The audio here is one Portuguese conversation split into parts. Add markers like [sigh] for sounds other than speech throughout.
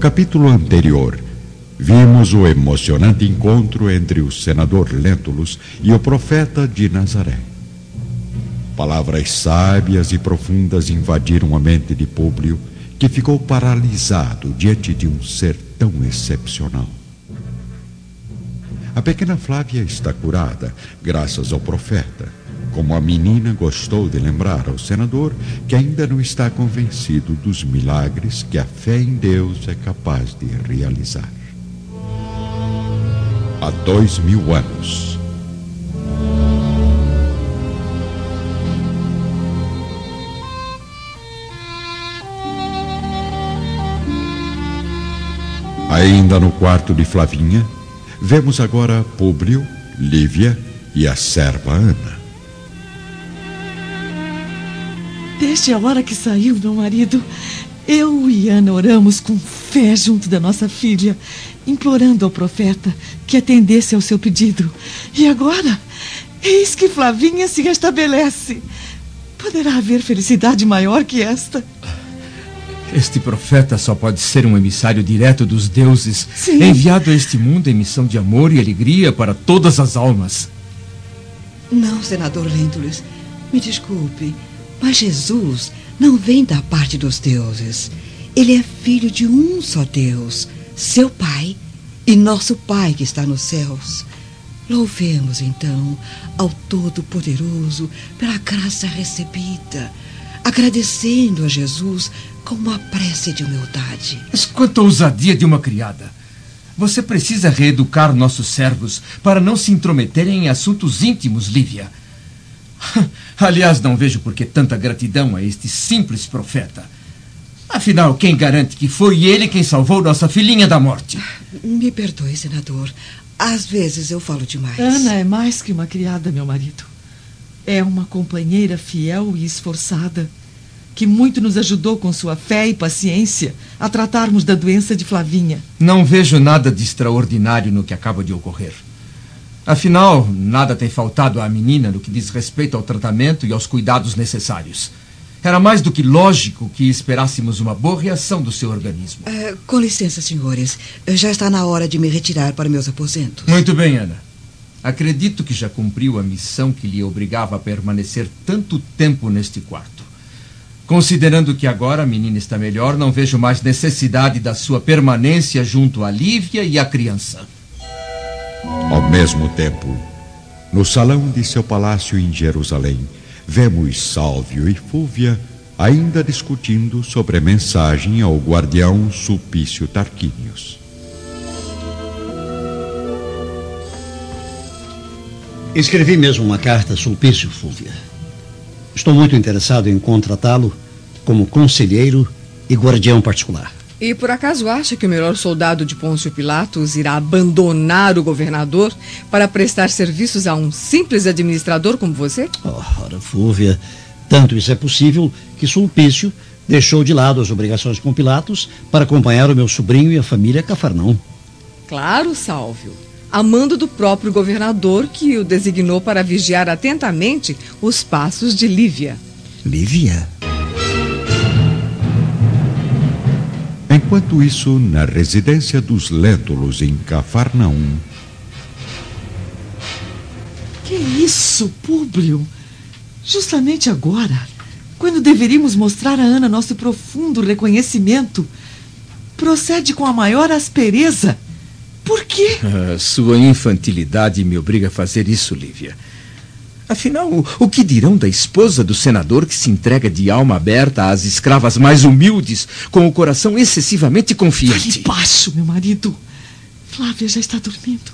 Capítulo anterior, vimos o emocionante encontro entre o senador Lentulus e o profeta de Nazaré. Palavras sábias e profundas invadiram a mente de Públio, que ficou paralisado diante de um ser tão excepcional. A pequena Flávia está curada, graças ao profeta. Como a menina gostou de lembrar ao senador que ainda não está convencido dos milagres que a fé em Deus é capaz de realizar. Há dois mil anos. Ainda no quarto de Flavinha, Vemos agora Públio, Lívia e a serva Ana. Desde a hora que saiu meu marido, eu e Ana oramos com fé junto da nossa filha, implorando ao profeta que atendesse ao seu pedido. E agora, eis que Flavinha se restabelece. Poderá haver felicidade maior que esta? Este profeta só pode ser um emissário direto dos deuses, Sim. enviado a este mundo em missão de amor e alegria para todas as almas. Não, senador Lentulus, me desculpe, mas Jesus não vem da parte dos deuses. Ele é filho de um só Deus, seu Pai e nosso Pai que está nos céus. Louvemos então ao Todo-Poderoso pela graça recebida, agradecendo a Jesus com uma prece de humildade. Mas quanta ousadia de uma criada! Você precisa reeducar nossos servos para não se intrometerem em assuntos íntimos, Lívia. [laughs] Aliás, não vejo por que tanta gratidão a este simples profeta. Afinal, quem garante que foi ele quem salvou nossa filhinha da morte? Me perdoe, senador. Às vezes eu falo demais. Ana é mais que uma criada, meu marido. É uma companheira fiel e esforçada que muito nos ajudou com sua fé e paciência a tratarmos da doença de Flavinha. Não vejo nada de extraordinário no que acaba de ocorrer. Afinal, nada tem faltado à menina no que diz respeito ao tratamento e aos cuidados necessários. Era mais do que lógico que esperássemos uma boa reação do seu organismo. Uh, com licença, senhores. Já está na hora de me retirar para meus aposentos. Muito bem, Ana. Acredito que já cumpriu a missão que lhe obrigava a permanecer tanto tempo neste quarto. Considerando que agora a menina está melhor, não vejo mais necessidade da sua permanência junto a Lívia e a criança. Ao mesmo tempo, no salão de seu palácio em Jerusalém, vemos Sálvio e Fúvia ainda discutindo sobre a mensagem ao guardião Sulpício Tarquínios. Escrevi mesmo uma carta a Sulpício, Fúvia. Estou muito interessado em contratá-lo como conselheiro e guardião particular. E por acaso acha que o melhor soldado de Pôncio Pilatos irá abandonar o governador para prestar serviços a um simples administrador como você? Ora, Fúvia, tanto isso é possível que Sulpício deixou de lado as obrigações com Pilatos para acompanhar o meu sobrinho e a família Cafarnão. Claro, Sálvio. A mando do próprio governador que o designou para vigiar atentamente os passos de Lívia. Lívia? Enquanto isso, na residência dos Létulos em Cafarnaum. Que isso, Públio? Justamente agora, quando deveríamos mostrar a Ana nosso profundo reconhecimento, procede com a maior aspereza. Por quê? [laughs] Ah, sua infantilidade me obriga a fazer isso, Lívia. Afinal, o que dirão da esposa do senador que se entrega de alma aberta às escravas mais humildes, com o coração excessivamente confiante? Fale baixo, meu marido. Flávia já está dormindo.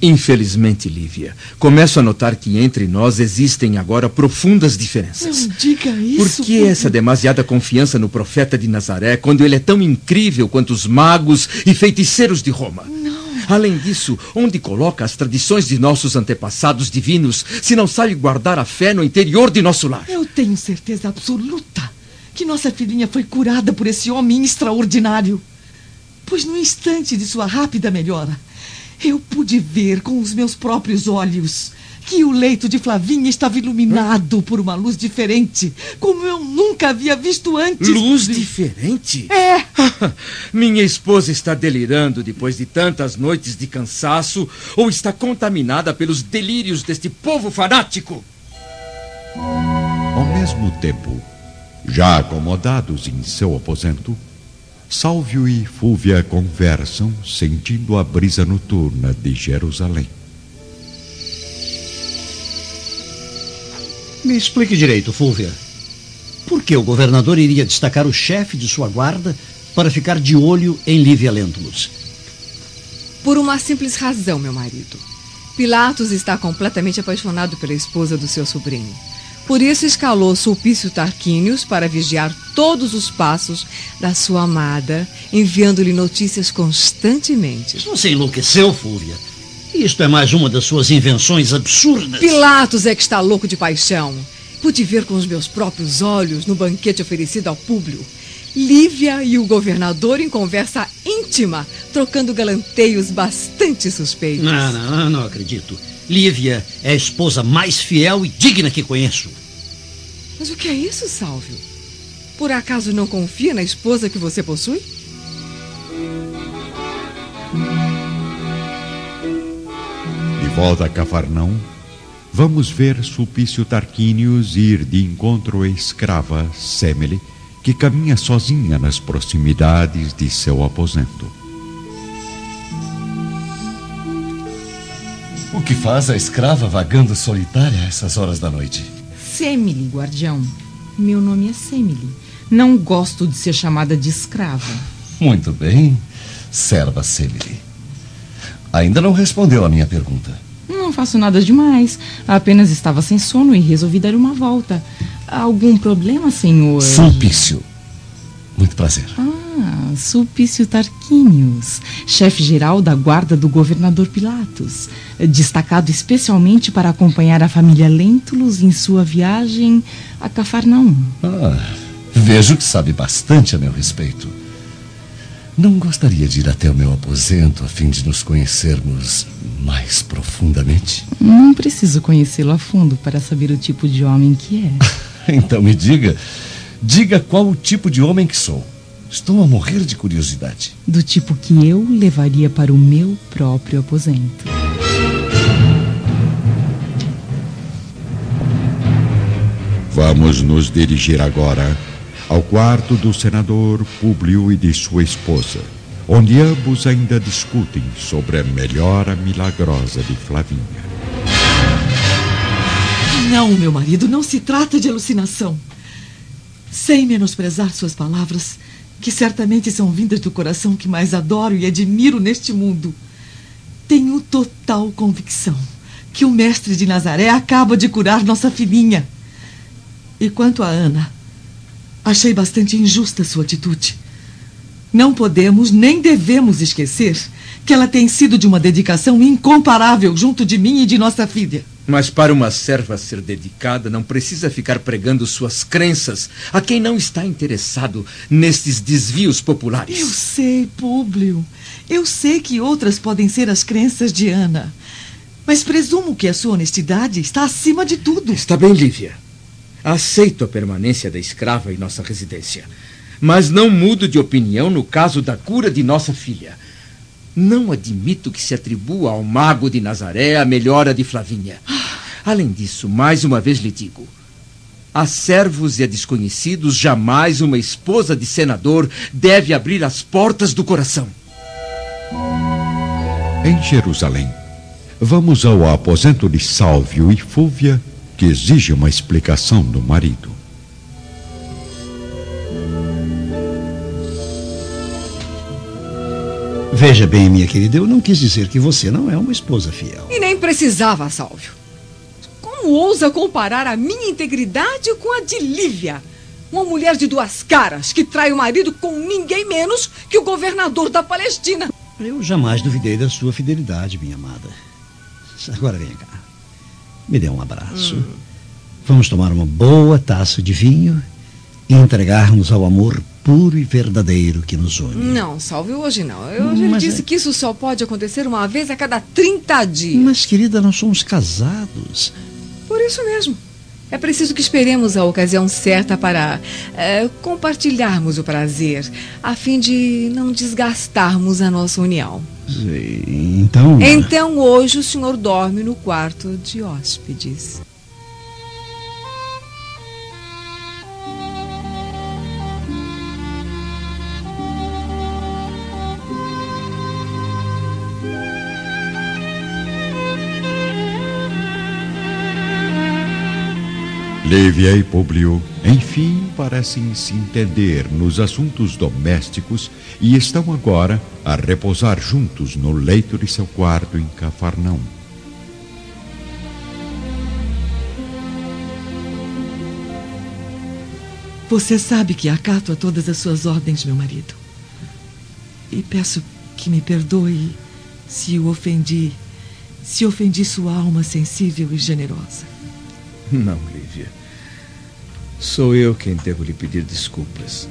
Infelizmente, Lívia, começo a notar que entre nós existem agora profundas diferenças. Não diga isso. Por que Públio. essa demasiada confiança no profeta de Nazaré quando ele é tão incrível quanto os magos e feiticeiros de Roma? Não. Além disso, onde coloca as tradições de nossos antepassados divinos se não sabe guardar a fé no interior de nosso lar? Eu tenho certeza absoluta que nossa filhinha foi curada por esse homem extraordinário. Pois no instante de sua rápida melhora, eu pude ver com os meus próprios olhos que o leito de Flavinha estava iluminado por uma luz diferente, como eu nunca havia visto antes. Luz diferente? É. [laughs] Minha esposa está delirando depois de tantas noites de cansaço ou está contaminada pelos delírios deste povo fanático? Ao mesmo tempo, já acomodados em seu aposento, Sálvio e Fúvia conversam sentindo a brisa noturna de Jerusalém. Me explique direito, Fúvia. Por que o governador iria destacar o chefe de sua guarda para ficar de olho em Lívia Lentulus? Por uma simples razão, meu marido. Pilatos está completamente apaixonado pela esposa do seu sobrinho. Por isso escalou Sulpício Tarquínios para vigiar todos os passos da sua amada, enviando-lhe notícias constantemente. Você enlouqueceu, Fúvia? Isto é mais uma das suas invenções absurdas. Pilatos é que está louco de paixão. Pude ver com os meus próprios olhos no banquete oferecido ao Públio. Lívia e o governador em conversa íntima, trocando galanteios bastante suspeitos. Não, não, não acredito. Lívia é a esposa mais fiel e digna que conheço. Mas o que é isso, Sálvio? Por acaso não confia na esposa que você possui? Volta a Cafarnão, vamos ver Sulpício Tarquínios ir de encontro à escrava Semele, que caminha sozinha nas proximidades de seu aposento. O que faz a escrava vagando solitária a essas horas da noite? Semile, guardião. Meu nome é Semile. Não gosto de ser chamada de escrava. Muito bem, serva Semile. Ainda não respondeu a minha pergunta. Não faço nada demais. Apenas estava sem sono e resolvi dar uma volta. Algum problema, senhor? Sulpício. Muito prazer. Ah, Sulpício Tarquínios, chefe-geral da guarda do governador Pilatos, destacado especialmente para acompanhar a família Lentulus em sua viagem a Cafarnaum. Ah, vejo que sabe bastante a meu respeito. Não gostaria de ir até o meu aposento a fim de nos conhecermos mais profundamente? Não preciso conhecê-lo a fundo para saber o tipo de homem que é. [laughs] então me diga, diga qual o tipo de homem que sou. Estou a morrer de curiosidade. Do tipo que eu levaria para o meu próprio aposento. Vamos nos dirigir agora ao quarto do senador Públio e de sua esposa, onde ambos ainda discutem sobre a melhora milagrosa de Flavinha. Não, meu marido, não se trata de alucinação. Sem menosprezar suas palavras, que certamente são vindas do coração que mais adoro e admiro neste mundo, tenho total convicção que o mestre de Nazaré acaba de curar nossa filhinha. E quanto a Ana, achei bastante injusta sua atitude. Não podemos nem devemos esquecer que ela tem sido de uma dedicação incomparável junto de mim e de nossa filha. Mas para uma serva ser dedicada, não precisa ficar pregando suas crenças a quem não está interessado nestes desvios populares. Eu sei, Públio. Eu sei que outras podem ser as crenças de Ana. Mas presumo que a sua honestidade está acima de tudo. Está bem, Lívia. Aceito a permanência da escrava em nossa residência. Mas não mudo de opinião no caso da cura de nossa filha. Não admito que se atribua ao mago de Nazaré a melhora de Flavinha. Além disso, mais uma vez lhe digo: a servos e a desconhecidos, jamais uma esposa de senador deve abrir as portas do coração. Em Jerusalém, vamos ao aposento de Sálvio e Fúvia, que exige uma explicação do marido. Veja bem, minha querida, eu não quis dizer que você não é uma esposa fiel. E nem precisava, Sálvio. Como ousa comparar a minha integridade com a de Lívia? Uma mulher de duas caras que trai o marido com ninguém menos que o governador da Palestina. Eu jamais duvidei da sua fidelidade, minha amada. Agora venha cá. Me dê um abraço. Vamos tomar uma boa taça de vinho e entregarmos ao amor puro e verdadeiro que nos une. Não, salve hoje não. Eu já Mas disse é- que isso só pode acontecer uma vez a cada 30 dias. Mas, querida, nós somos casados. Por isso mesmo. É preciso que esperemos a ocasião certa para eh, compartilharmos o prazer, a fim de não desgastarmos a nossa união. Então. Então hoje o senhor dorme no quarto de hóspedes. Lívia e Publio, enfim, parecem se entender nos assuntos domésticos e estão agora a repousar juntos no leito de seu quarto em Cafarnaum. Você sabe que acato a todas as suas ordens, meu marido. E peço que me perdoe se o ofendi, se ofendi sua alma sensível e generosa. Não, Lívia. Sou eu quem devo lhe pedir desculpas.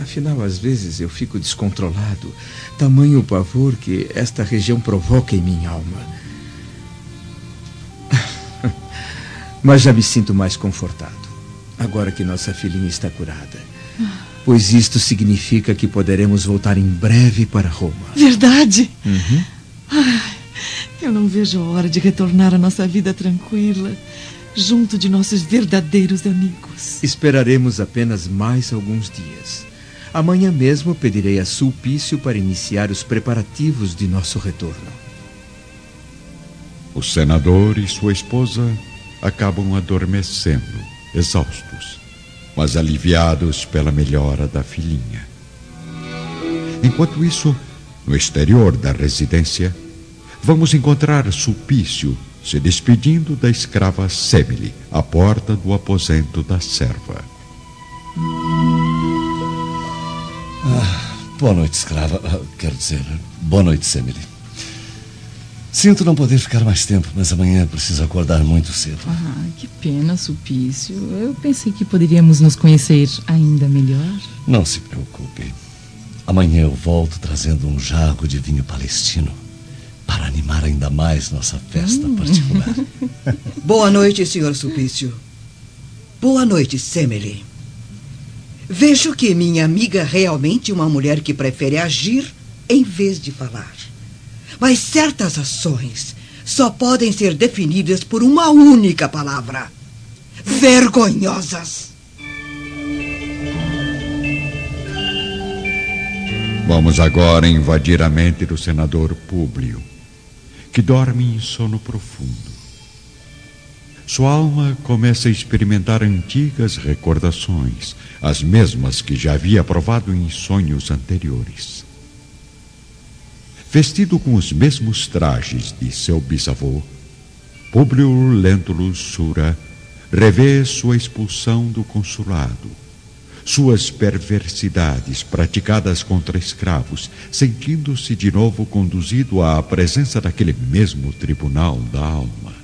Afinal, às vezes eu fico descontrolado, tamanho o pavor que esta região provoca em minha alma. [laughs] Mas já me sinto mais confortado, agora que nossa filhinha está curada. Pois isto significa que poderemos voltar em breve para Roma. Verdade? Ai, eu não vejo a hora de retornar à nossa vida tranquila, junto de nossos verdadeiros amigos. Esperaremos apenas mais alguns dias. Amanhã mesmo pedirei a Sulpício para iniciar os preparativos de nosso retorno. O senador e sua esposa acabam adormecendo, exaustos, mas aliviados pela melhora da filhinha. Enquanto isso, no exterior da residência, vamos encontrar Sulpício se despedindo da escrava Semele à porta do aposento da serva. Boa noite, escrava. Ah, Quero dizer, boa noite, Semele. Sinto não poder ficar mais tempo, mas amanhã preciso acordar muito cedo. Ah, que pena, Sulpício. Eu pensei que poderíamos nos conhecer ainda melhor. Não se preocupe. Amanhã eu volto trazendo um jarro de vinho palestino animar ainda mais nossa festa particular. [laughs] Boa noite, senhor Sulpício. Boa noite, Semele. Vejo que minha amiga é realmente uma mulher que prefere agir em vez de falar. Mas certas ações só podem ser definidas por uma única palavra: vergonhosas. Vamos agora invadir a mente do senador Públio, que dorme em sono profundo. Sua alma começa a experimentar antigas recordações, as mesmas que já havia provado em sonhos anteriores. Vestido com os mesmos trajes de seu bisavô, Públio Lentulus Sura revê sua expulsão do consulado, suas perversidades praticadas contra escravos, sentindo-se de novo conduzido à presença daquele mesmo tribunal da alma.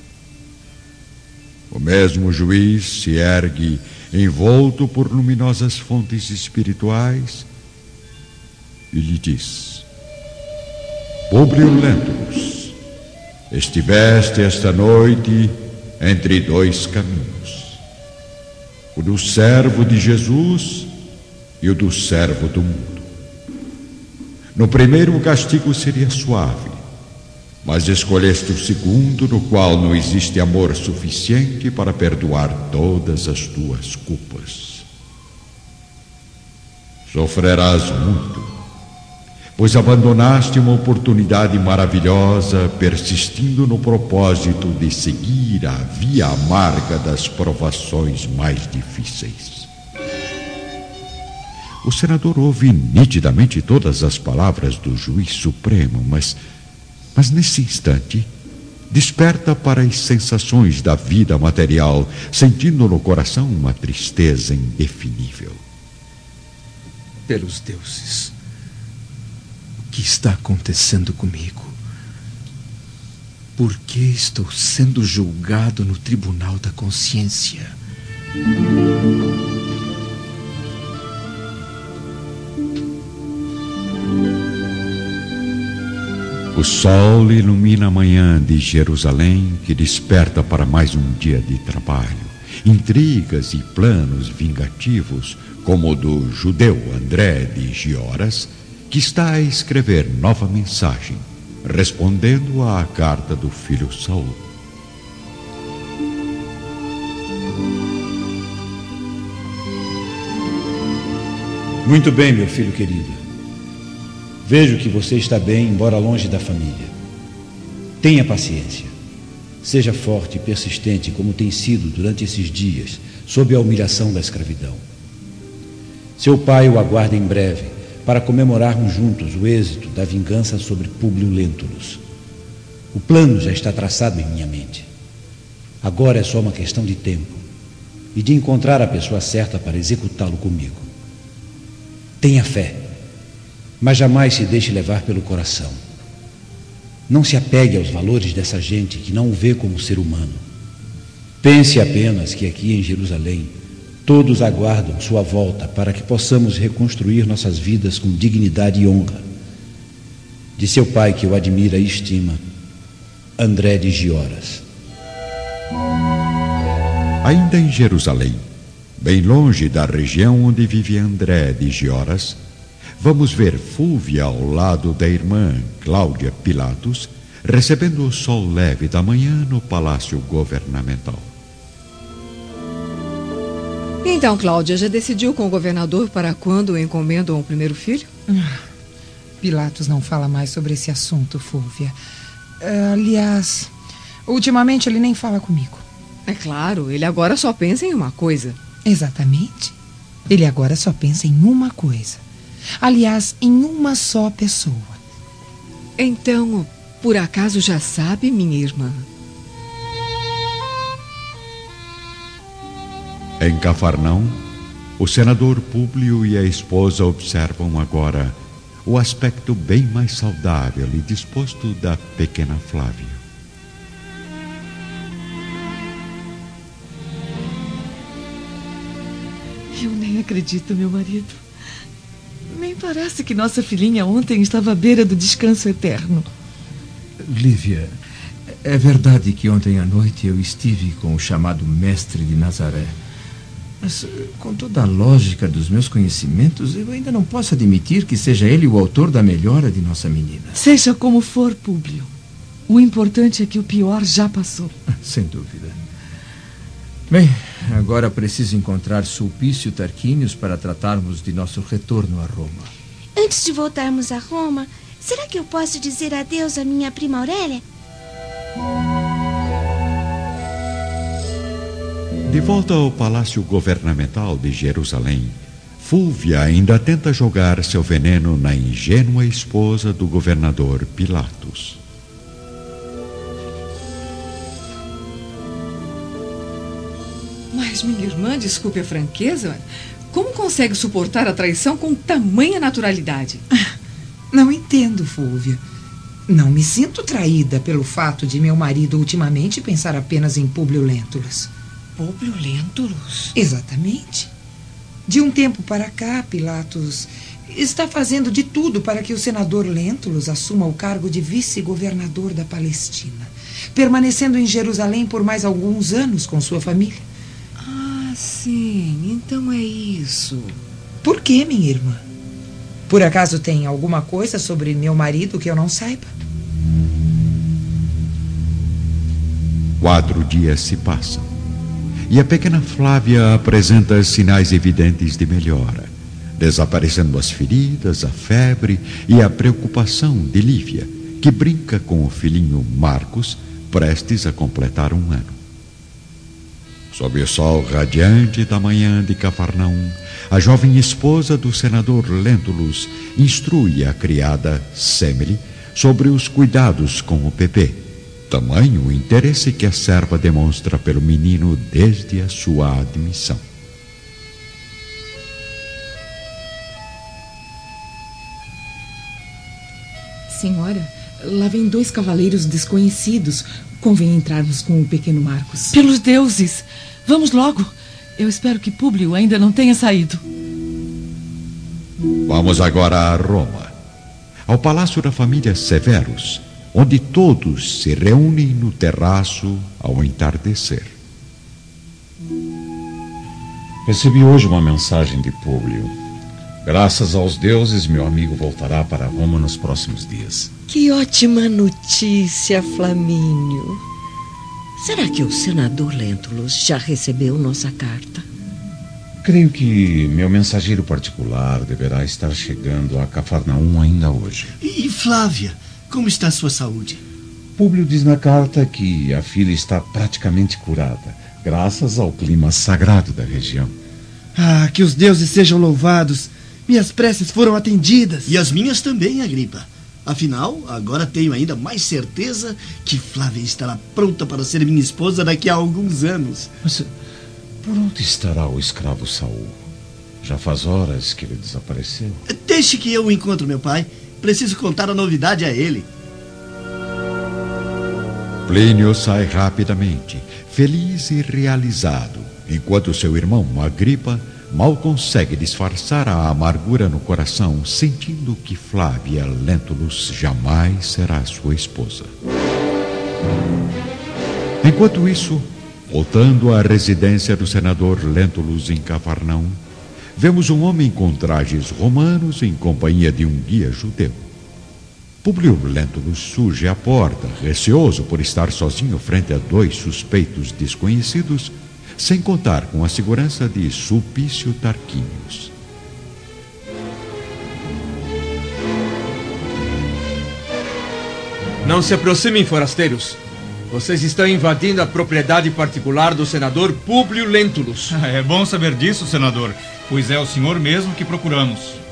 O mesmo juiz se ergue envolto por luminosas fontes espirituais e lhe diz: Publio Lentulus, estiveste esta noite entre dois caminhos, o do servo de Jesus e o do servo do mundo. No primeiro, o castigo seria suave, mas escolheste o segundo, no qual não existe amor suficiente para perdoar todas as tuas culpas. Sofrerás muito, pois abandonaste uma oportunidade maravilhosa, persistindo no propósito de seguir a via amarga das provações mais difíceis. O senador ouve nitidamente todas as palavras do juiz supremo, mas, mas nesse instante desperta para as sensações da vida material, sentindo no coração uma tristeza indefinível. Pelos deuses, que está acontecendo comigo? Por que estou sendo julgado no tribunal da consciência? O sol ilumina a manhã de Jerusalém, que desperta para mais um dia de trabalho. Intrigas e planos vingativos, como o do judeu André de Gioras, que está a escrever nova mensagem, respondendo à carta do filho Saul. Muito bem, meu filho querido. Vejo que você está bem, embora longe da família. Tenha paciência. Seja forte e persistente como tem sido durante esses dias, sob a humilhação da escravidão. Seu pai o aguarda em breve para comemorarmos juntos o êxito da vingança sobre Públio Lentulus. O plano já está traçado em minha mente. Agora é só uma questão de tempo e de encontrar a pessoa certa para executá-lo comigo. Tenha fé mas jamais se deixe levar pelo coração. Não se apegue aos valores dessa gente que não o vê como ser humano. Pense apenas que aqui em Jerusalém todos aguardam sua volta para que possamos reconstruir nossas vidas com dignidade e honra. De seu pai, que o admira e estima, André de Gioras. Ainda em Jerusalém, bem longe da região onde vive André de Gioras, vamos ver Fúvia ao lado da irmã Cláudia Pilatos, recebendo o sol leve da manhã no palácio governamental. Então, Cláudia, já decidiu com o governador para quando encomendam o primeiro filho? Pilatos não fala mais sobre esse assunto, Fúvia. Uh, aliás, ultimamente ele nem fala comigo. É claro, ele agora só pensa em uma coisa. Exatamente. Ele agora só pensa em uma coisa. Aliás, em uma só pessoa. Então, por acaso já sabe, minha irmã? Em Cafarnão, o senador Públio e a esposa observam agora o aspecto bem mais saudável e disposto da pequena Flávia. Eu nem acredito, meu marido. Nem parece que nossa filhinha ontem estava à beira do descanso eterno. Lívia, é verdade que ontem à noite eu estive com o chamado mestre de Nazaré. Mas, com toda a lógica dos meus conhecimentos, eu ainda não posso admitir que seja ele o autor da melhora de nossa menina. Seja como for, Públio. O importante é que o pior já passou. [laughs] Sem dúvida. Bem, agora preciso encontrar Sulpício Tarquínios para tratarmos de nosso retorno a Roma. Antes de voltarmos a Roma, será que eu posso dizer adeus à minha prima Aurélia? De volta ao palácio governamental de Jerusalém, Fúvia ainda tenta jogar seu veneno na ingênua esposa do governador Pilatos. Mas minha irmã, desculpe a franqueza, como consegue suportar a traição com tamanha naturalidade? Não entendo, Fúvia. Não me sinto traída pelo fato de meu marido ultimamente pensar apenas em Públio Lentulus. Públio Lentulus? Exatamente. De um tempo para cá, Pilatos está fazendo de tudo para que o senador Lentulus assuma o cargo de vice-governador da Palestina, permanecendo em Jerusalém por mais alguns anos com sua família. Ah, sim, então é isso. Por que, minha irmã? Por acaso tem alguma coisa sobre meu marido que eu não saiba? Quatro dias se passam e a pequena Flávia apresenta sinais evidentes de melhora, desaparecendo as feridas, a febre e a preocupação de Lívia, que brinca com o filhinho Marcos, prestes a completar um ano. Sob o sol radiante da manhã de Cafarnaum, a jovem esposa do senador Lentulus instrui a criada Semele sobre os cuidados com o Pepe. Tamanho o interesse que a serva demonstra pelo menino desde a sua admissão. Senhora, lá vem dois cavaleiros desconhecidos. Convém entrarmos com o pequeno Marcos. Pelos deuses! Vamos logo! Eu espero que Públio ainda não tenha saído. Vamos agora a Roma, ao palácio da família Severus, onde todos se reúnem no terraço ao entardecer. Recebi hoje uma mensagem de Públio. Graças aos deuses, meu amigo voltará para Roma nos próximos dias. Que ótima notícia, Flamínio. Será que o senador Lentulus já recebeu nossa carta? Creio que meu mensageiro particular deverá estar chegando a Cafarnaum ainda hoje. E Flávia, como está a sua saúde? Públio diz na carta que a filha está praticamente curada, graças ao clima sagrado da região. Ah, que os deuses sejam louvados. Minhas preces foram atendidas. E as minhas também, Agripa. Afinal, agora tenho ainda mais certeza que Flávia estará pronta para ser minha esposa daqui a alguns anos. Mas por onde estará o escravo Saul? Já faz horas que ele desapareceu. Deixe que eu encontre meu pai. Preciso contar a novidade a ele. Plínio sai rapidamente, feliz e realizado, enquanto seu irmão Agripa mal consegue disfarçar a amargura no coração, sentindo que Flávia Lentulus jamais será sua esposa. Enquanto isso, voltando à residência do senador Lentulus em Cafarnaum, vemos um homem com trajes romanos em companhia de um guia judeu. Publio Lentulus surge à porta, receoso por estar sozinho frente a dois suspeitos desconhecidos sem contar com a segurança de Sulpício Tarquinius. Não se aproximem, forasteiros. Vocês estão invadindo a propriedade particular do senador Públio Lentulus. [laughs] É bom saber disso, senador, pois é o senhor mesmo que procuramos.